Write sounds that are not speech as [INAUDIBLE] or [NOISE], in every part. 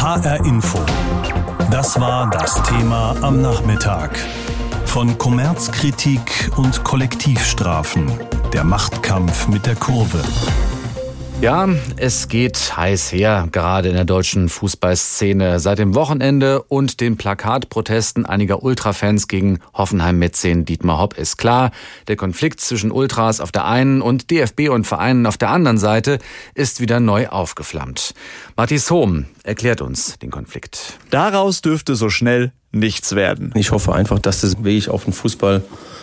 HR Info. Das war das Thema am Nachmittag. Von Kommerzkritik und Kollektivstrafen. Der Machtkampf mit der Kurve. Ja, es geht heiß her, gerade in der deutschen Fußballszene. Seit dem Wochenende und den Plakatprotesten einiger Ultrafans gegen Hoffenheim-Mäzen Dietmar Hopp ist klar, der Konflikt zwischen Ultras auf der einen und DFB und Vereinen auf der anderen Seite ist wieder neu aufgeflammt. Matthias Hohm erklärt uns den Konflikt. Daraus dürfte so schnell nichts werden. Ich hoffe einfach, dass das Weg auf den Fußball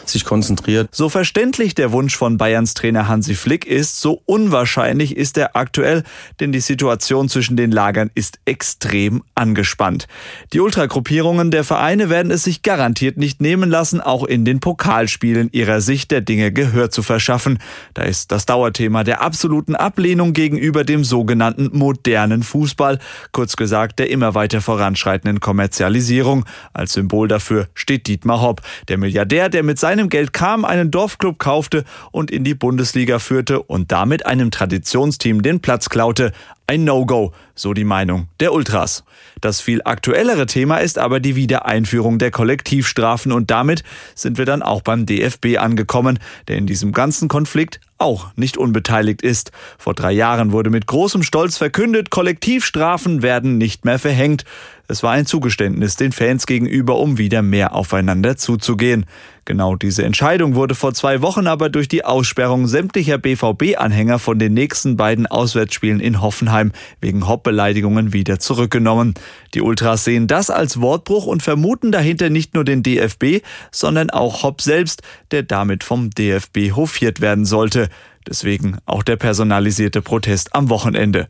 sich konzentriert. So verständlich der Wunsch von Bayerns Trainer Hansi Flick ist, so unwahrscheinlich ist er aktuell, denn die Situation zwischen den Lagern ist extrem angespannt. Die Ultragruppierungen der Vereine werden es sich garantiert nicht nehmen lassen, auch in den Pokalspielen ihrer Sicht der Dinge Gehör zu verschaffen. Da ist das Dauerthema der absoluten Ablehnung gegenüber dem sogenannten modernen Fußball, kurz gesagt der immer weiter voranschreitenden Kommerzialisierung. Als Symbol dafür steht Dietmar Hopp, der Milliardär, der mit seinem Geld kam, einen Dorfclub kaufte und in die Bundesliga führte und damit einem Traditionsteam den Platz klaute. Ein No-Go, so die Meinung der Ultras. Das viel aktuellere Thema ist aber die Wiedereinführung der Kollektivstrafen und damit sind wir dann auch beim DFB angekommen, der in diesem ganzen Konflikt auch nicht unbeteiligt ist. Vor drei Jahren wurde mit großem Stolz verkündet, Kollektivstrafen werden nicht mehr verhängt. Es war ein Zugeständnis den Fans gegenüber, um wieder mehr aufeinander zuzugehen. Genau diese Entscheidung wurde vor zwei Wochen aber durch die Aussperrung sämtlicher BVB-Anhänger von den nächsten beiden Auswärtsspielen in Hoffenheim wegen Hopp-Beleidigungen wieder zurückgenommen. Die Ultras sehen das als Wortbruch und vermuten dahinter nicht nur den DFB, sondern auch Hopp selbst, der damit vom DFB hofiert werden sollte. Deswegen auch der personalisierte Protest am Wochenende.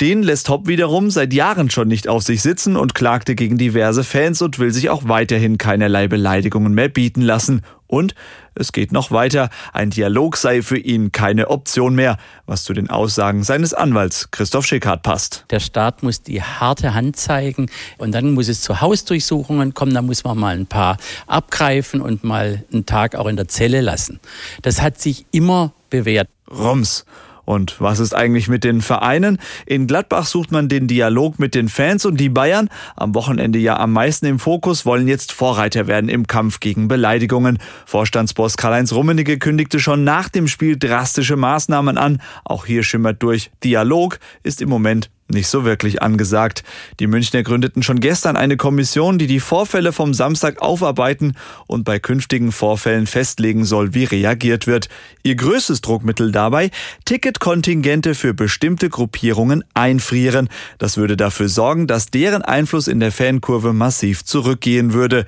Den lässt Hopp wiederum seit Jahren schon nicht auf sich sitzen und klagte gegen diverse Fans und will sich auch weiterhin keinerlei Beleidigungen mehr bieten lassen. Und es geht noch weiter. Ein Dialog sei für ihn keine Option mehr, was zu den Aussagen seines Anwalts Christoph Schickhardt passt. Der Staat muss die harte Hand zeigen und dann muss es zu Hausdurchsuchungen kommen. Da muss man mal ein paar abgreifen und mal einen Tag auch in der Zelle lassen. Das hat sich immer bewährt. Rums. Und was ist eigentlich mit den Vereinen? In Gladbach sucht man den Dialog mit den Fans und die Bayern, am Wochenende ja am meisten im Fokus, wollen jetzt Vorreiter werden im Kampf gegen Beleidigungen. Vorstandsboss Karl-Heinz Rummenigge kündigte schon nach dem Spiel drastische Maßnahmen an. Auch hier schimmert durch, Dialog ist im Moment nicht so wirklich angesagt. Die Münchner gründeten schon gestern eine Kommission, die die Vorfälle vom Samstag aufarbeiten und bei künftigen Vorfällen festlegen soll, wie reagiert wird. Ihr größtes Druckmittel dabei, Ticketkontingente für bestimmte Gruppierungen einfrieren. Das würde dafür sorgen, dass deren Einfluss in der Fankurve massiv zurückgehen würde.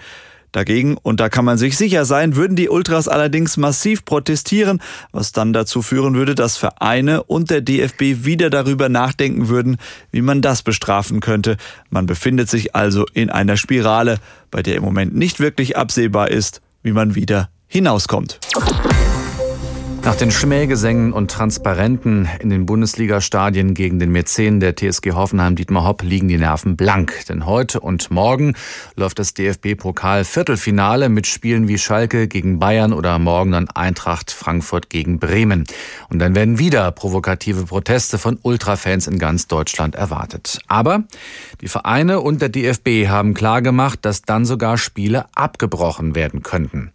Dagegen, und da kann man sich sicher sein, würden die Ultras allerdings massiv protestieren, was dann dazu führen würde, dass Vereine und der DFB wieder darüber nachdenken würden, wie man das bestrafen könnte. Man befindet sich also in einer Spirale, bei der im Moment nicht wirklich absehbar ist, wie man wieder hinauskommt. Nach den Schmähgesängen und Transparenten in den Bundesliga-Stadien gegen den Mäzen der TSG Hoffenheim Dietmar Hopp liegen die Nerven blank. Denn heute und morgen läuft das DFB-Pokal-Viertelfinale mit Spielen wie Schalke gegen Bayern oder morgen dann Eintracht Frankfurt gegen Bremen. Und dann werden wieder provokative Proteste von Ultrafans in ganz Deutschland erwartet. Aber die Vereine und der DFB haben klargemacht, dass dann sogar Spiele abgebrochen werden könnten.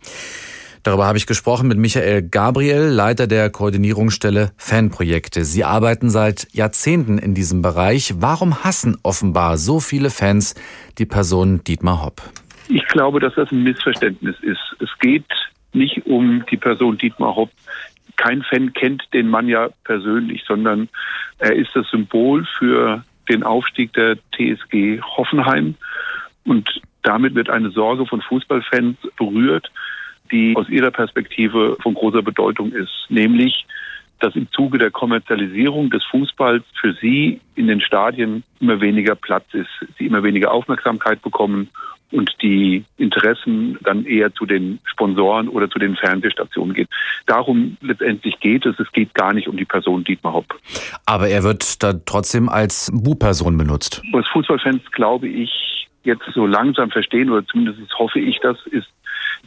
Darüber habe ich gesprochen mit Michael Gabriel, Leiter der Koordinierungsstelle Fanprojekte. Sie arbeiten seit Jahrzehnten in diesem Bereich. Warum hassen offenbar so viele Fans die Person Dietmar Hopp? Ich glaube, dass das ein Missverständnis ist. Es geht nicht um die Person Dietmar Hopp. Kein Fan kennt den Mann ja persönlich, sondern er ist das Symbol für den Aufstieg der TSG Hoffenheim. Und damit wird eine Sorge von Fußballfans berührt, die aus ihrer Perspektive von großer Bedeutung ist, nämlich dass im Zuge der Kommerzialisierung des Fußballs für sie in den Stadien immer weniger Platz ist, sie immer weniger Aufmerksamkeit bekommen und die Interessen dann eher zu den Sponsoren oder zu den Fernsehstationen geht. Darum letztendlich geht es. Es geht gar nicht um die Person Dietmar Hopp. Aber er wird da trotzdem als Bu-Person benutzt. Was Fußballfans, glaube ich, jetzt so langsam verstehen, oder zumindest hoffe ich das, ist,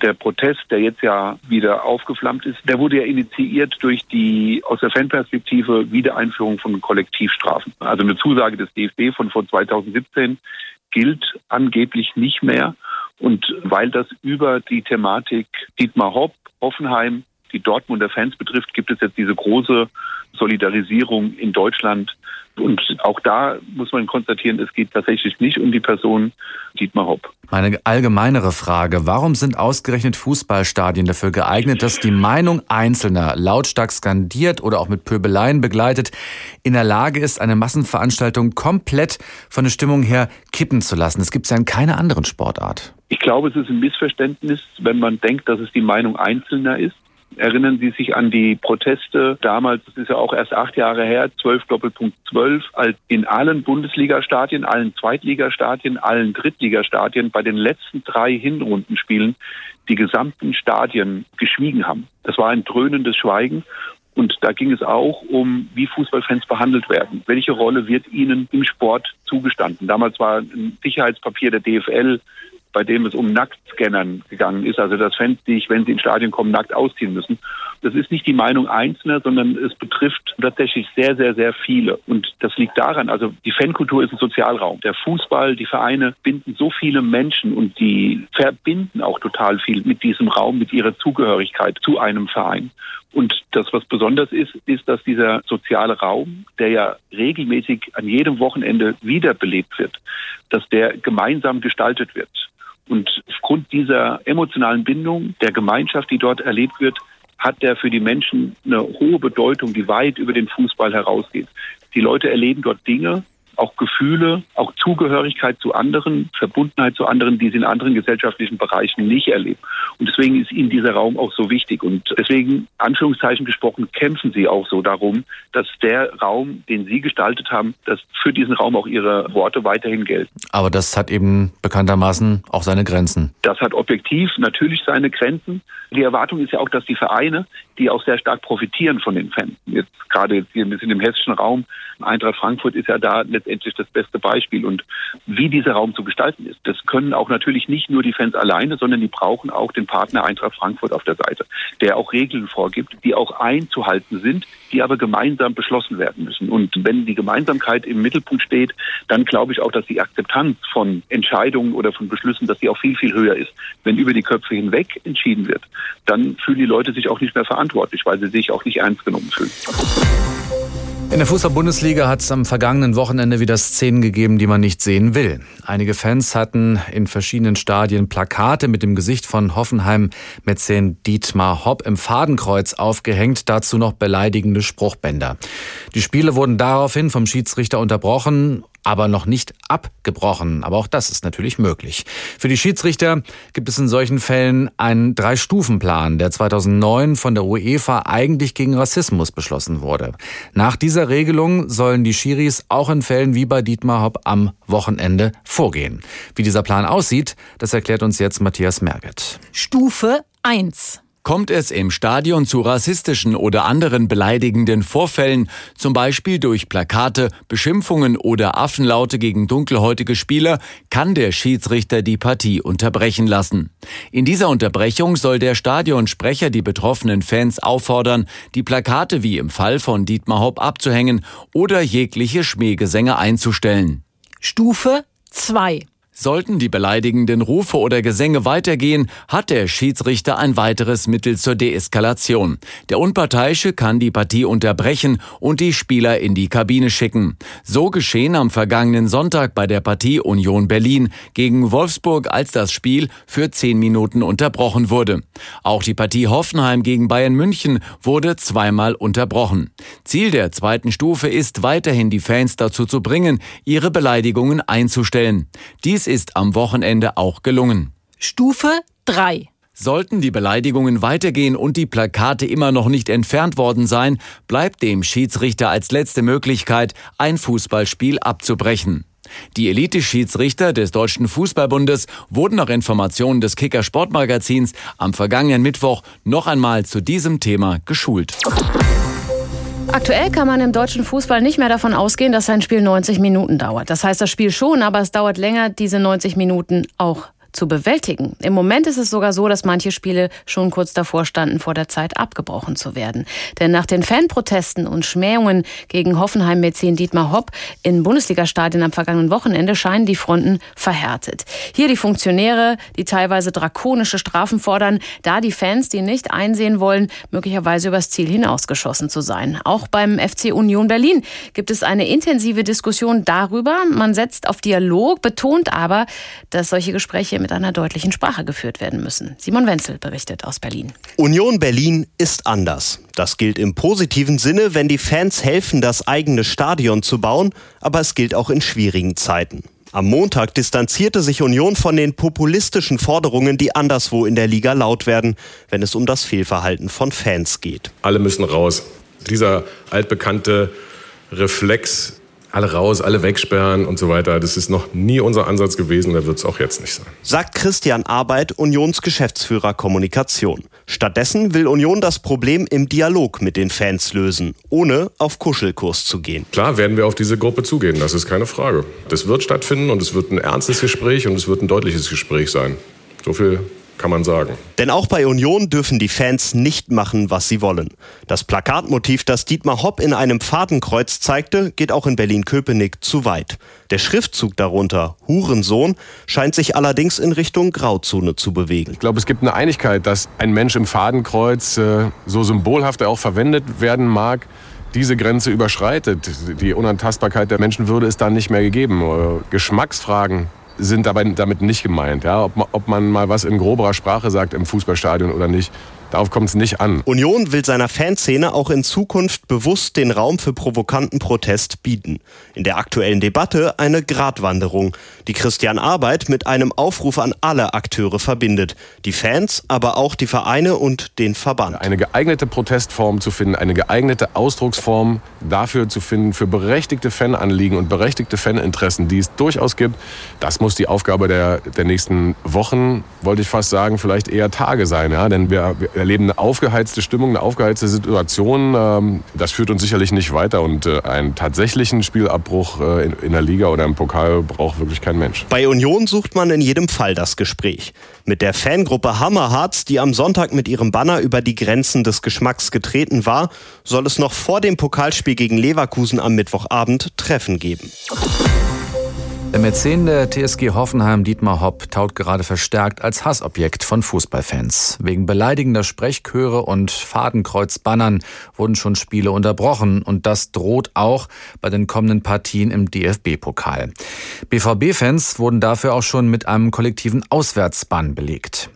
Der Protest, der jetzt ja wieder aufgeflammt ist, der wurde ja initiiert durch die aus der Fanperspektive Wiedereinführung von Kollektivstrafen. Also eine Zusage des DFB von vor 2017 gilt angeblich nicht mehr. Und weil das über die Thematik Dietmar Hopp, Hoffenheim, die Dortmunder Fans betrifft, gibt es jetzt diese große Solidarisierung in Deutschland. Und auch da muss man konstatieren, es geht tatsächlich nicht um die Person Dietmar Hopp. Meine allgemeinere Frage, warum sind ausgerechnet Fußballstadien dafür geeignet, dass die Meinung Einzelner lautstark skandiert oder auch mit Pöbeleien begleitet, in der Lage ist, eine Massenveranstaltung komplett von der Stimmung her kippen zu lassen? Das gibt es ja in keiner anderen Sportart. Ich glaube, es ist ein Missverständnis, wenn man denkt, dass es die Meinung Einzelner ist. Erinnern Sie sich an die Proteste damals, das ist ja auch erst acht Jahre her, 12 Doppelpunkt 12, als in allen Bundesliga-Stadien, allen Zweitligastadien, allen Drittligastadien bei den letzten drei Hinrundenspielen die gesamten Stadien geschwiegen haben. Das war ein dröhnendes Schweigen. Und da ging es auch um, wie Fußballfans behandelt werden. Welche Rolle wird ihnen im Sport zugestanden? Damals war ein Sicherheitspapier der DFL bei dem es um Nacktscannern gegangen ist, also dass Fans sich, wenn sie ins Stadion kommen, nackt ausziehen müssen. Das ist nicht die Meinung Einzelner, sondern es betrifft tatsächlich sehr, sehr, sehr viele. Und das liegt daran, also die Fankultur ist ein Sozialraum. Der Fußball, die Vereine binden so viele Menschen und die verbinden auch total viel mit diesem Raum, mit ihrer Zugehörigkeit zu einem Verein. Und das, was besonders ist, ist, dass dieser soziale Raum, der ja regelmäßig an jedem Wochenende wiederbelebt wird, dass der gemeinsam gestaltet wird. Und aufgrund dieser emotionalen Bindung der Gemeinschaft, die dort erlebt wird, hat der für die Menschen eine hohe Bedeutung, die weit über den Fußball herausgeht. Die Leute erleben dort Dinge, auch Gefühle, auch Zugehörigkeit zu anderen, Verbundenheit zu anderen, die sie in anderen gesellschaftlichen Bereichen nicht erleben. Und deswegen ist ihnen dieser Raum auch so wichtig. Und deswegen, Anführungszeichen gesprochen, kämpfen sie auch so darum, dass der Raum, den sie gestaltet haben, dass für diesen Raum auch ihre Worte weiterhin gelten. Aber das hat eben bekanntermaßen auch seine Grenzen. Das hat objektiv natürlich seine Grenzen. Die Erwartung ist ja auch, dass die Vereine, die auch sehr stark profitieren von den Fans, jetzt gerade hier ein bisschen im hessischen Raum, Eintracht Frankfurt ist ja da letztendlich das beste Beispiel. Und wie dieser Raum zu gestalten ist, das können auch natürlich nicht nur die Fans alleine, sondern die brauchen auch den Partner Eintracht Frankfurt auf der Seite, der auch Regeln vorgibt, die auch einzuhalten sind, die aber gemeinsam beschlossen werden müssen. Und wenn die Gemeinsamkeit im Mittelpunkt steht, dann glaube ich auch, dass die Akzeptanz von Entscheidungen oder von Beschlüssen, dass die auch viel, viel höher ist. Wenn über die Köpfe hinweg entschieden wird, dann fühlen die Leute sich auch nicht mehr verantwortlich, weil sie sich auch nicht ernst genommen fühlen. In der Fußball-Bundesliga hat es am vergangenen Wochenende wieder Szenen gegeben, die man nicht sehen will. Einige Fans hatten in verschiedenen Stadien Plakate mit dem Gesicht von Hoffenheim-Mäzen Dietmar Hopp im Fadenkreuz aufgehängt, dazu noch beleidigende Spruchbänder. Die Spiele wurden daraufhin vom Schiedsrichter unterbrochen aber noch nicht abgebrochen. Aber auch das ist natürlich möglich. Für die Schiedsrichter gibt es in solchen Fällen einen Drei-Stufen-Plan, der 2009 von der UEFA eigentlich gegen Rassismus beschlossen wurde. Nach dieser Regelung sollen die Schiris auch in Fällen wie bei Dietmar Hopp am Wochenende vorgehen. Wie dieser Plan aussieht, das erklärt uns jetzt Matthias Merget. Stufe 1. Kommt es im Stadion zu rassistischen oder anderen beleidigenden Vorfällen, zum Beispiel durch Plakate, Beschimpfungen oder Affenlaute gegen dunkelhäutige Spieler, kann der Schiedsrichter die Partie unterbrechen lassen. In dieser Unterbrechung soll der Stadionsprecher die betroffenen Fans auffordern, die Plakate wie im Fall von Dietmar Hopp abzuhängen oder jegliche Schmähgesänge einzustellen. Stufe 2 Sollten die beleidigenden Rufe oder Gesänge weitergehen, hat der Schiedsrichter ein weiteres Mittel zur Deeskalation. Der Unparteiische kann die Partie unterbrechen und die Spieler in die Kabine schicken. So geschehen am vergangenen Sonntag bei der Partie Union Berlin gegen Wolfsburg, als das Spiel für zehn Minuten unterbrochen wurde. Auch die Partie Hoffenheim gegen Bayern München wurde zweimal unterbrochen. Ziel der zweiten Stufe ist weiterhin die Fans dazu zu bringen, ihre Beleidigungen einzustellen. Dies dies ist am Wochenende auch gelungen. Stufe 3. Sollten die Beleidigungen weitergehen und die Plakate immer noch nicht entfernt worden sein, bleibt dem Schiedsrichter als letzte Möglichkeit, ein Fußballspiel abzubrechen. Die Elite-Schiedsrichter des Deutschen Fußballbundes wurden nach Informationen des Kicker Sportmagazins am vergangenen Mittwoch noch einmal zu diesem Thema geschult. Aktuell kann man im deutschen Fußball nicht mehr davon ausgehen, dass ein Spiel 90 Minuten dauert. Das heißt, das Spiel schon, aber es dauert länger, diese 90 Minuten auch zu bewältigen. Im Moment ist es sogar so, dass manche Spiele schon kurz davor standen, vor der Zeit abgebrochen zu werden. Denn nach den Fanprotesten und Schmähungen gegen Hoffenheim-Mäzen Dietmar Hopp in Bundesliga-Stadien am vergangenen Wochenende scheinen die Fronten verhärtet. Hier die Funktionäre, die teilweise drakonische Strafen fordern, da die Fans, die nicht einsehen wollen, möglicherweise übers Ziel hinausgeschossen zu sein. Auch beim FC Union Berlin gibt es eine intensive Diskussion darüber. Man setzt auf Dialog, betont aber, dass solche Gespräche mit einer deutlichen Sprache geführt werden müssen. Simon Wenzel berichtet aus Berlin. Union Berlin ist anders. Das gilt im positiven Sinne, wenn die Fans helfen, das eigene Stadion zu bauen, aber es gilt auch in schwierigen Zeiten. Am Montag distanzierte sich Union von den populistischen Forderungen, die anderswo in der Liga laut werden, wenn es um das Fehlverhalten von Fans geht. Alle müssen raus. Dieser altbekannte Reflex, alle raus, alle wegsperren und so weiter. Das ist noch nie unser Ansatz gewesen, da wird es auch jetzt nicht sein. Sagt Christian Arbeit, Unionsgeschäftsführer Kommunikation. Stattdessen will Union das Problem im Dialog mit den Fans lösen, ohne auf Kuschelkurs zu gehen. Klar werden wir auf diese Gruppe zugehen, das ist keine Frage. Das wird stattfinden und es wird ein ernstes Gespräch und es wird ein deutliches Gespräch sein. So viel kann man sagen. Denn auch bei Union dürfen die Fans nicht machen, was sie wollen. Das Plakatmotiv, das Dietmar Hopp in einem Fadenkreuz zeigte, geht auch in Berlin-Köpenick zu weit. Der Schriftzug darunter, Hurensohn, scheint sich allerdings in Richtung Grauzone zu bewegen. Ich glaube, es gibt eine Einigkeit, dass ein Mensch im Fadenkreuz, äh, so symbolhaft er auch verwendet werden mag, diese Grenze überschreitet. Die Unantastbarkeit der Menschenwürde ist dann nicht mehr gegeben. Äh, Geschmacksfragen sind dabei damit nicht gemeint. Ja? Ob, ob man mal was in groberer Sprache sagt im Fußballstadion oder nicht. Darauf kommt es nicht an. Union will seiner Fanszene auch in Zukunft bewusst den Raum für provokanten Protest bieten. In der aktuellen Debatte eine Gratwanderung, die Christian Arbeit mit einem Aufruf an alle Akteure verbindet. Die Fans, aber auch die Vereine und den Verband. Eine geeignete Protestform zu finden, eine geeignete Ausdrucksform dafür zu finden, für berechtigte Fananliegen und berechtigte Faninteressen, die es durchaus gibt, das muss die Aufgabe der, der nächsten Wochen, wollte ich fast sagen, vielleicht eher Tage sein. Ja? Denn wir, wir erleben eine aufgeheizte Stimmung, eine aufgeheizte Situation. Ähm, das führt uns sicherlich nicht weiter und äh, einen tatsächlichen Spielabbruch äh, in der Liga oder im Pokal braucht wirklich kein Mensch. Bei Union sucht man in jedem Fall das Gespräch. Mit der Fangruppe Hammerharz, die am Sonntag mit ihrem Banner über die Grenzen des Geschmacks getreten war, soll es noch vor dem Pokalspiel gegen Leverkusen am Mittwochabend Treffen geben. Der Mäzen der TSG Hoffenheim Dietmar Hopp taut gerade verstärkt als Hassobjekt von Fußballfans. Wegen beleidigender Sprechchöre und Fadenkreuzbannern wurden schon Spiele unterbrochen und das droht auch bei den kommenden Partien im DFB-Pokal. BVB-Fans wurden dafür auch schon mit einem kollektiven Auswärtsbann belegt.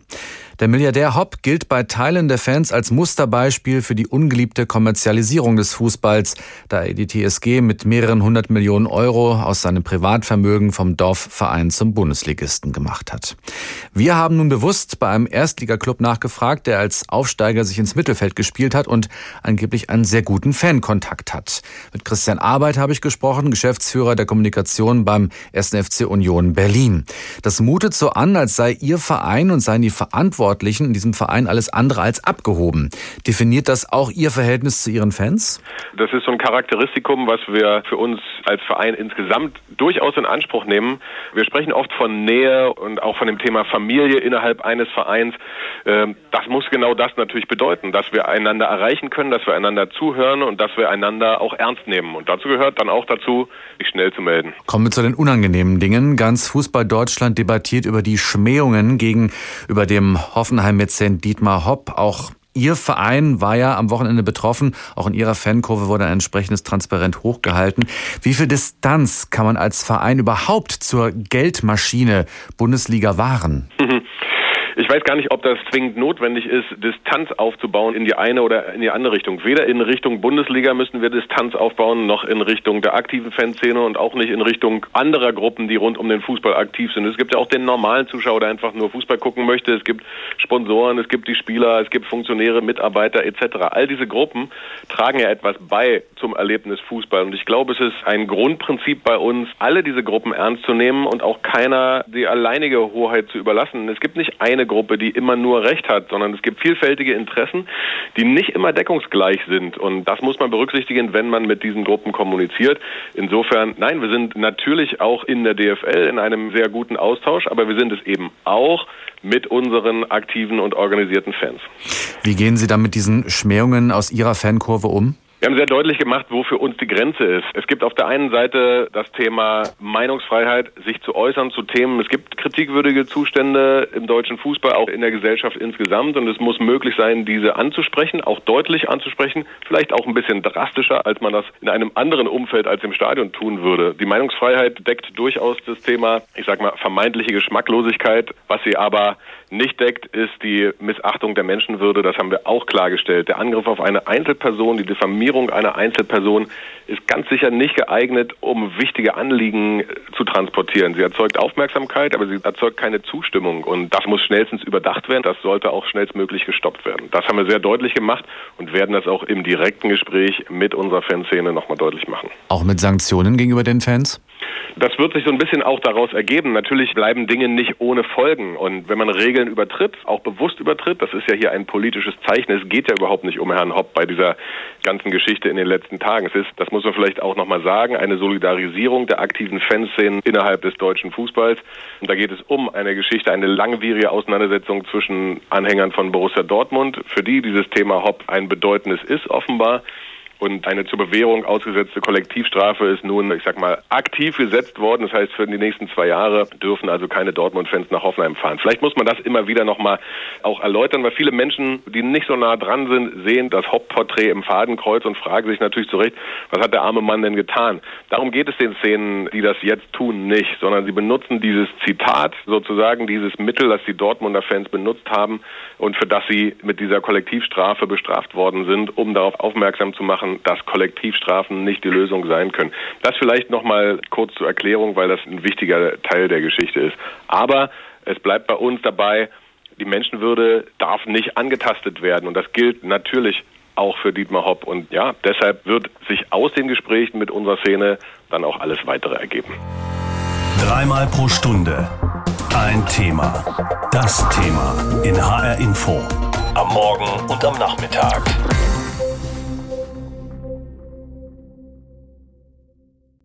Der Milliardär Hopp gilt bei Teilen der Fans als Musterbeispiel für die ungeliebte Kommerzialisierung des Fußballs, da er die TSG mit mehreren hundert Millionen Euro aus seinem Privatvermögen vom Dorfverein zum Bundesligisten gemacht hat. Wir haben nun bewusst bei einem Erstligaklub nachgefragt, der als Aufsteiger sich ins Mittelfeld gespielt hat und angeblich einen sehr guten Fankontakt hat. Mit Christian Arbeit habe ich gesprochen, Geschäftsführer der Kommunikation beim 1. FC Union Berlin. Das mutet so an, als sei Ihr Verein und seien die Verantwortlichen Verantwortlichen in diesem Verein alles andere als abgehoben. Definiert das auch Ihr Verhältnis zu Ihren Fans? Das ist so ein Charakteristikum, was wir für uns als Verein insgesamt durchaus in Anspruch nehmen. Wir sprechen oft von Nähe und auch von dem Thema Familie innerhalb eines Vereins. Ähm, das muss genau das natürlich bedeuten, dass wir einander erreichen können, dass wir einander zuhören und dass wir einander auch ernst nehmen. Und dazu gehört dann auch dazu, sich schnell zu melden. Kommen wir zu den unangenehmen Dingen. Ganz Fußball Deutschland debattiert über die Schmähungen gegenüber dem Hoffenheim-Mäzen Dietmar Hopp. Auch Ihr Verein war ja am Wochenende betroffen. Auch in Ihrer Fankurve wurde ein entsprechendes Transparent hochgehalten. Wie viel Distanz kann man als Verein überhaupt zur Geldmaschine Bundesliga wahren? [LAUGHS] Ich weiß gar nicht, ob das zwingend notwendig ist, Distanz aufzubauen in die eine oder in die andere Richtung. Weder in Richtung Bundesliga müssen wir Distanz aufbauen, noch in Richtung der aktiven Fanszene und auch nicht in Richtung anderer Gruppen, die rund um den Fußball aktiv sind. Es gibt ja auch den normalen Zuschauer, der einfach nur Fußball gucken möchte. Es gibt Sponsoren, es gibt die Spieler, es gibt Funktionäre, Mitarbeiter etc. All diese Gruppen tragen ja etwas bei zum Erlebnis Fußball. Und ich glaube, es ist ein Grundprinzip bei uns, alle diese Gruppen ernst zu nehmen und auch keiner die alleinige Hoheit zu überlassen. Es gibt nicht eine Gruppe, die immer nur Recht hat, sondern es gibt vielfältige Interessen, die nicht immer deckungsgleich sind. Und das muss man berücksichtigen, wenn man mit diesen Gruppen kommuniziert. Insofern, nein, wir sind natürlich auch in der DFL in einem sehr guten Austausch, aber wir sind es eben auch mit unseren aktiven und organisierten Fans. Wie gehen Sie da mit diesen Schmähungen aus Ihrer Fankurve um? Wir haben sehr deutlich gemacht, wo für uns die Grenze ist. Es gibt auf der einen Seite das Thema Meinungsfreiheit, sich zu äußern zu Themen. Es gibt kritikwürdige Zustände im deutschen Fußball, auch in der Gesellschaft insgesamt. Und es muss möglich sein, diese anzusprechen, auch deutlich anzusprechen. Vielleicht auch ein bisschen drastischer, als man das in einem anderen Umfeld als im Stadion tun würde. Die Meinungsfreiheit deckt durchaus das Thema, ich sag mal, vermeintliche Geschmacklosigkeit. Was sie aber nicht deckt, ist die Missachtung der Menschenwürde. Das haben wir auch klargestellt. Der Angriff auf eine Einzelperson, die Diffamierung einer Einzelperson ist ganz sicher nicht geeignet, um wichtige Anliegen zu transportieren. Sie erzeugt Aufmerksamkeit, aber sie erzeugt keine Zustimmung. Und das muss schnellstens überdacht werden. Das sollte auch schnellstmöglich gestoppt werden. Das haben wir sehr deutlich gemacht und werden das auch im direkten Gespräch mit unserer Fanszene nochmal deutlich machen. Auch mit Sanktionen gegenüber den Fans? Das wird sich so ein bisschen auch daraus ergeben. Natürlich bleiben Dinge nicht ohne Folgen. Und wenn man Regeln übertritt, auch bewusst übertritt, das ist ja hier ein politisches Zeichen. Es geht ja überhaupt nicht um Herrn Hopp bei dieser ganzen Geschichte in den letzten Tagen. Es ist, das muss man vielleicht auch nochmal sagen, eine Solidarisierung der aktiven Fanszenen innerhalb des deutschen Fußballs. Und da geht es um eine Geschichte, eine langwierige Auseinandersetzung zwischen Anhängern von Borussia Dortmund, für die dieses Thema Hopp ein bedeutendes ist offenbar. Und eine zur Bewährung ausgesetzte Kollektivstrafe ist nun, ich sag mal, aktiv gesetzt worden. Das heißt, für die nächsten zwei Jahre dürfen also keine Dortmund-Fans nach Hoffenheim fahren. Vielleicht muss man das immer wieder nochmal auch erläutern, weil viele Menschen, die nicht so nah dran sind, sehen das Hauptporträt im Fadenkreuz und fragen sich natürlich zurecht, was hat der arme Mann denn getan? Darum geht es den Szenen, die das jetzt tun, nicht, sondern sie benutzen dieses Zitat, sozusagen dieses Mittel, das die Dortmunder Fans benutzt haben und für das sie mit dieser Kollektivstrafe bestraft worden sind, um darauf aufmerksam zu machen, machen, dass Kollektivstrafen nicht die Lösung sein können. Das vielleicht noch mal kurz zur Erklärung, weil das ein wichtiger Teil der Geschichte ist. Aber es bleibt bei uns dabei, die Menschenwürde darf nicht angetastet werden. Und das gilt natürlich auch für Dietmar Hopp. Und ja, deshalb wird sich aus den Gesprächen mit unserer Szene dann auch alles weitere ergeben. Dreimal pro Stunde ein Thema. Das Thema in HR Info. Am Morgen und am Nachmittag.